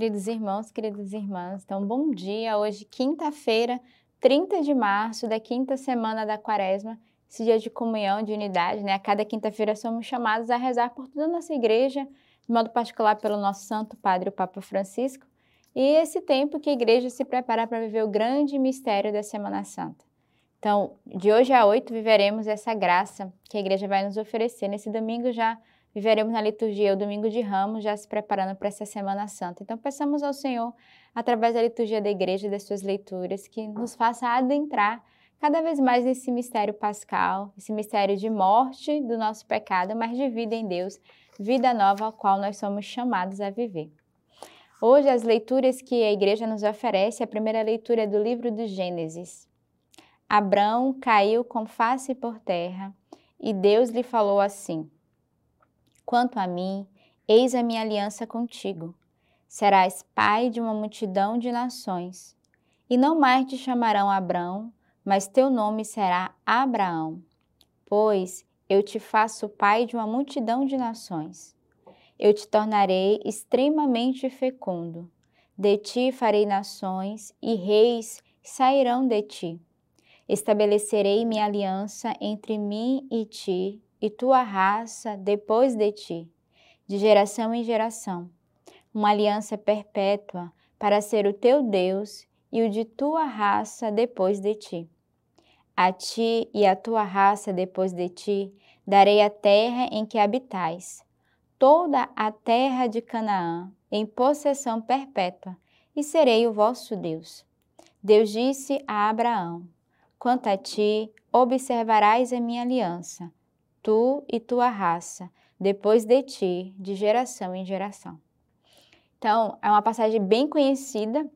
Queridos irmãos, queridas irmãs, então bom dia. Hoje, quinta-feira, 30 de março da quinta semana da quaresma, esse dia de comunhão, de unidade, né? A cada quinta-feira somos chamados a rezar por toda a nossa igreja, de modo particular pelo nosso Santo Padre, o Papa Francisco, e esse tempo que a igreja se prepara para viver o grande mistério da Semana Santa. Então, de hoje a oito, viveremos essa graça que a igreja vai nos oferecer. Nesse domingo já Viveremos na liturgia o domingo de Ramos, já se preparando para essa Semana Santa. Então, peçamos ao Senhor, através da liturgia da igreja e das suas leituras, que nos faça adentrar cada vez mais nesse mistério pascal, esse mistério de morte do nosso pecado, mas de vida em Deus, vida nova a qual nós somos chamados a viver. Hoje, as leituras que a igreja nos oferece, a primeira leitura é do livro do Gênesis. Abrão caiu com face por terra e Deus lhe falou assim: Quanto a mim, eis a minha aliança contigo. Serás pai de uma multidão de nações. E não mais te chamarão Abrão, mas teu nome será Abraão, pois eu te faço pai de uma multidão de nações. Eu te tornarei extremamente fecundo. De ti farei nações, e reis sairão de ti. Estabelecerei minha aliança entre mim e ti, e tua raça depois de ti, de geração em geração, uma aliança perpétua para ser o teu Deus e o de tua raça depois de ti. A ti e a tua raça depois de ti darei a terra em que habitais, toda a terra de Canaã, em possessão perpétua, e serei o vosso Deus. Deus disse a Abraão: Quanto a ti, observarás a minha aliança tu e tua raça, depois de ti, de geração em geração. Então, é uma passagem bem conhecida,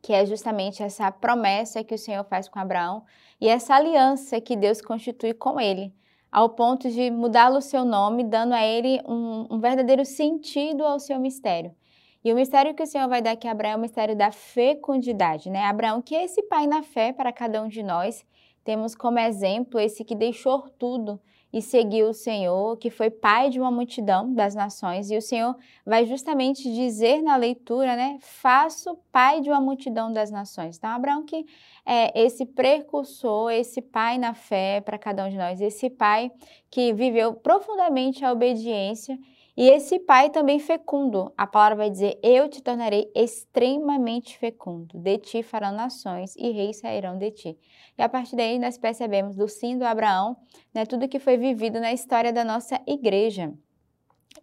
que é justamente essa promessa que o Senhor faz com Abraão e essa aliança que Deus constitui com ele, ao ponto de mudá-lo o seu nome, dando a ele um, um, verdadeiro sentido ao seu mistério. E o mistério que o Senhor vai dar aqui a Abraão é o mistério da fecundidade, né? Abraão, que é esse pai na fé para cada um de nós, temos como exemplo esse que deixou tudo e seguiu o Senhor, que foi pai de uma multidão das nações, e o Senhor vai justamente dizer na leitura, né? Faço pai de uma multidão das nações. Então, Abraão que é esse precursor, esse pai na fé para cada um de nós, esse pai que viveu profundamente a obediência e esse pai também fecundo, a palavra vai dizer: Eu te tornarei extremamente fecundo, de ti farão nações e reis sairão de ti. E a partir daí nós percebemos do sim do Abraão, né, tudo que foi vivido na história da nossa igreja.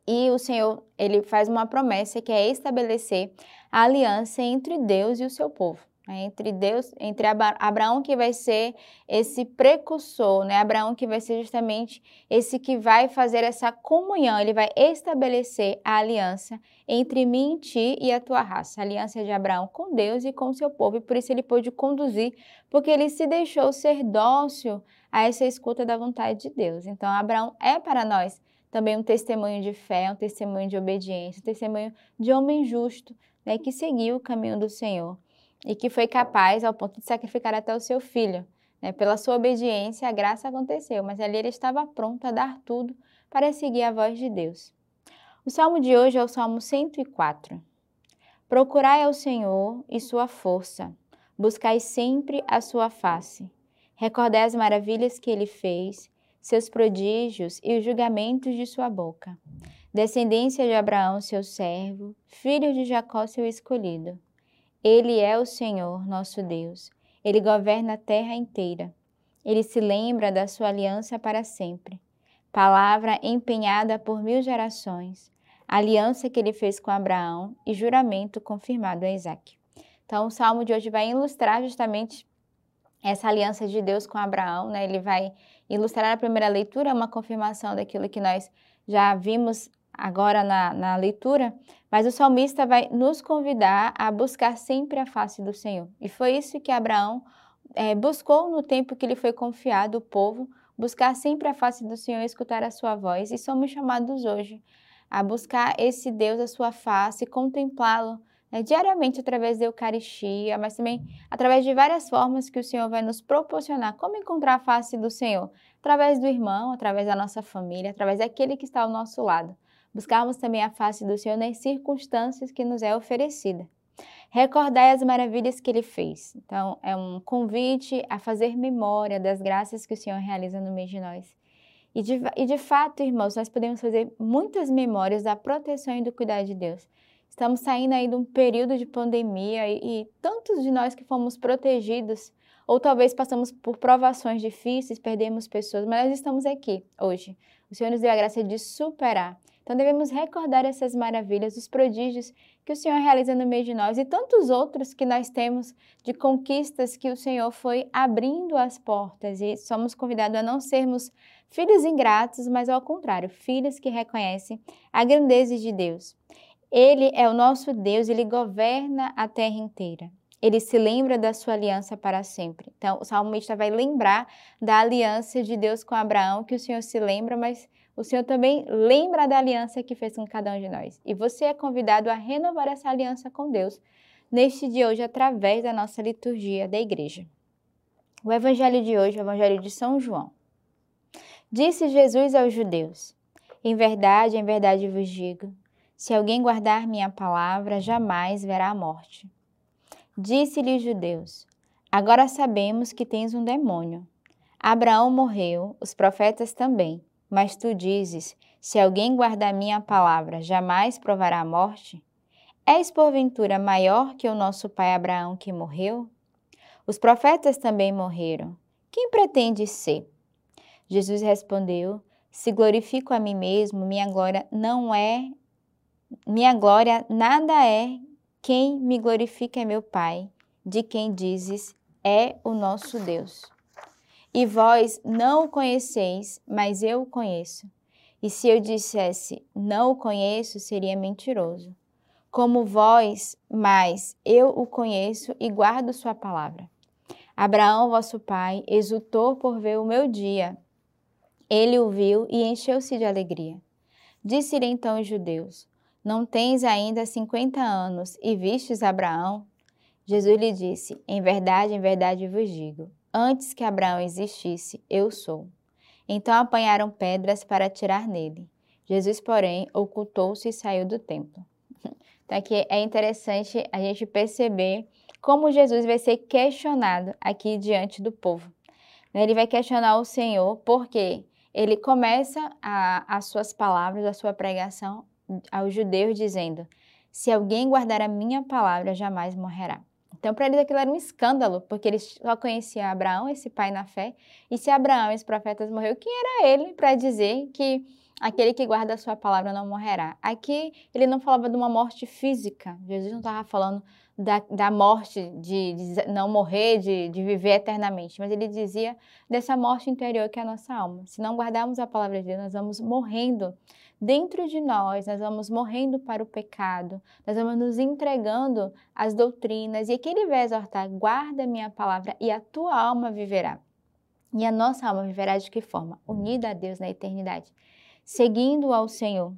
E o Senhor, ele faz uma promessa que é estabelecer a aliança entre Deus e o seu povo. Né? Entre Deus, entre Abraão que vai ser esse precursor, né? Abraão que vai ser justamente esse que vai fazer essa comunhão, ele vai estabelecer a aliança entre mim ti e a tua raça, a aliança de Abraão com Deus e com o seu povo, e por isso ele pôde conduzir, porque ele se deixou ser dócil a essa escuta da vontade de Deus. Então, Abraão é para nós também um testemunho de fé, um testemunho de obediência, um testemunho de homem justo, né, que seguiu o caminho do Senhor e que foi capaz ao ponto de sacrificar até o seu filho. Né? Pela sua obediência, a graça aconteceu, mas ali ele estava pronto a dar tudo para seguir a voz de Deus. O salmo de hoje é o Salmo 104. Procurai ao Senhor e sua força, buscai sempre a sua face. Recordai as maravilhas que ele fez, seus prodígios e os julgamentos de sua boca. Descendência de Abraão, seu servo, filho de Jacó, seu escolhido. Ele é o Senhor, nosso Deus. Ele governa a terra inteira. Ele se lembra da sua aliança para sempre. Palavra empenhada por mil gerações. Aliança que ele fez com Abraão e juramento confirmado a Isaac. Então, o salmo de hoje vai ilustrar justamente essa aliança de Deus com Abraão, né? Ele vai ilustrar a primeira leitura, uma confirmação daquilo que nós já vimos agora na, na leitura, mas o salmista vai nos convidar a buscar sempre a face do Senhor. E foi isso que Abraão é, buscou no tempo que lhe foi confiado o povo, buscar sempre a face do Senhor escutar a sua voz. E somos chamados hoje a buscar esse Deus, a sua face, contemplá-lo né, diariamente através da Eucaristia, mas também através de várias formas que o Senhor vai nos proporcionar. Como encontrar a face do Senhor? Através do irmão, através da nossa família, através daquele que está ao nosso lado buscarmos também a face do Senhor nas circunstâncias que nos é oferecida. Recordai as maravilhas que ele fez. Então, é um convite a fazer memória das graças que o Senhor realiza no meio de nós. E de, e de fato, irmãos, nós podemos fazer muitas memórias da proteção e do cuidado de Deus. Estamos saindo aí de um período de pandemia e, e tantos de nós que fomos protegidos, ou talvez passamos por provações difíceis, perdemos pessoas, mas nós estamos aqui hoje. O Senhor nos deu a graça de superar. Então devemos recordar essas maravilhas, os prodígios que o Senhor realiza no meio de nós e tantos outros que nós temos de conquistas que o Senhor foi abrindo as portas e somos convidados a não sermos filhos ingratos, mas ao contrário, filhos que reconhecem a grandeza de Deus. Ele é o nosso Deus, ele governa a terra inteira. Ele se lembra da sua aliança para sempre. Então, o salmista vai lembrar da aliança de Deus com Abraão, que o Senhor se lembra, mas o Senhor também lembra da aliança que fez com cada um de nós. E você é convidado a renovar essa aliança com Deus neste dia hoje, através da nossa liturgia da igreja. O evangelho de hoje é o evangelho de São João. Disse Jesus aos judeus: Em verdade, em verdade vos digo se alguém guardar minha palavra, jamais verá a morte. Disse-lhe os judeus: Agora sabemos que tens um demônio. Abraão morreu, os profetas também. Mas tu dizes: Se alguém guardar minha palavra, jamais provará a morte? És porventura maior que o nosso pai Abraão que morreu? Os profetas também morreram. Quem pretende ser? Jesus respondeu: Se glorifico a mim mesmo, minha glória não é minha glória nada é quem me glorifica é meu Pai, de quem dizes é o nosso Deus. E vós não o conheceis, mas eu o conheço. E se eu dissesse não o conheço, seria mentiroso. Como vós, mas eu o conheço e guardo sua palavra. Abraão, vosso pai, exultou por ver o meu dia. Ele o viu e encheu-se de alegria. Disse-lhe então os judeus: não tens ainda cinquenta anos e vistes Abraão? Jesus lhe disse: Em verdade, em verdade vos digo: antes que Abraão existisse, eu sou. Então apanharam pedras para atirar nele. Jesus, porém, ocultou-se e saiu do templo. Então aqui é interessante a gente perceber como Jesus vai ser questionado aqui diante do povo. Ele vai questionar o Senhor porque ele começa a, as suas palavras, a sua pregação aos judeus, dizendo: Se alguém guardar a minha palavra, jamais morrerá. Então, para eles aquilo era um escândalo, porque eles só conheciam Abraão, esse pai na fé, e se Abraão, esse profetas, morreu, quem era ele para dizer que aquele que guarda a sua palavra não morrerá? Aqui ele não falava de uma morte física, Jesus não estava falando da, da morte, de, de, não morrer, de, de viver eternamente, mas ele dizia dessa morte interior que é a nossa alma. Se não guardarmos a palavra de Deus, nós vamos morrendo dentro de nós, nós vamos morrendo para o pecado, nós vamos nos entregando às doutrinas, e aqui ele vai exortar: guarda minha palavra e a tua alma viverá. E a nossa alma viverá de que forma? Unida a Deus na eternidade, seguindo ao Senhor.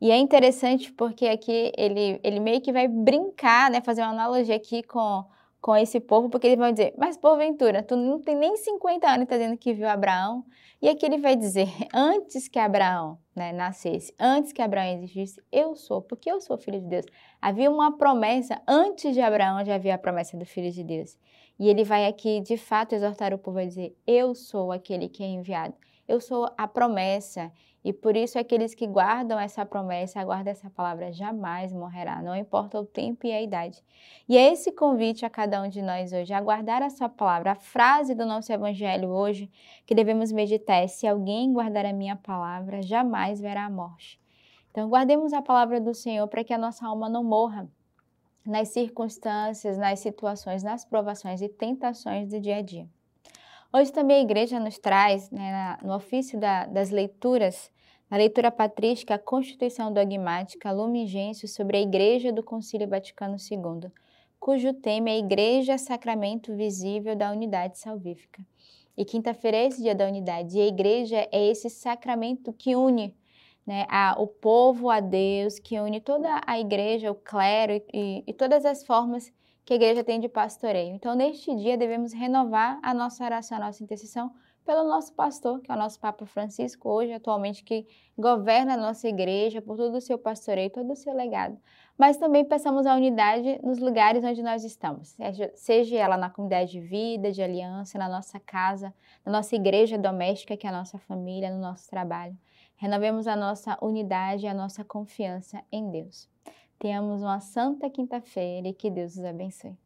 E é interessante porque aqui ele, ele meio que vai brincar, né, fazer uma analogia aqui com, com esse povo, porque eles vão dizer, mas porventura, tu não tem nem 50 anos e está dizendo que viu Abraão, e aqui ele vai dizer: antes que Abraão né, nascesse, antes que Abraão existisse, eu sou, porque eu sou filho de Deus. Havia uma promessa, antes de Abraão já havia a promessa do filho de Deus. E ele vai aqui, de fato, exortar o povo a dizer: Eu sou aquele que é enviado. Eu sou a promessa. E por isso aqueles que guardam essa promessa, aguardam essa palavra, jamais morrerá, não importa o tempo e a idade. E é esse convite a cada um de nós hoje, a guardar a sua palavra. A frase do nosso evangelho hoje que devemos meditar é: se alguém guardar a minha palavra, jamais verá a morte. Então, guardemos a palavra do Senhor para que a nossa alma não morra nas circunstâncias, nas situações, nas provações e tentações do dia a dia. Hoje também a igreja nos traz, né, no ofício da, das leituras, na leitura patrística, a Constituição Dogmática Lumen Gentium sobre a Igreja do Concílio Vaticano II, cujo tema é Igreja Sacramento Visível da Unidade Salvífica. E quinta-feira é esse dia da unidade, e a igreja é esse sacramento que une né, a, o povo a Deus, que une toda a igreja, o clero e, e, e todas as formas que a igreja tem de pastoreio. Então, neste dia, devemos renovar a nossa oração, a nossa intercessão pelo nosso pastor, que é o nosso Papa Francisco, hoje, atualmente, que governa a nossa igreja por todo o seu pastoreio, todo o seu legado. Mas também peçamos a unidade nos lugares onde nós estamos, seja, ela na comunidade de vida, de aliança, na nossa casa, na nossa igreja doméstica, que é a nossa família, no nosso trabalho. Renovemos a nossa unidade e a nossa confiança em Deus. Tenhamos uma santa quinta-feira e que Deus os abençoe.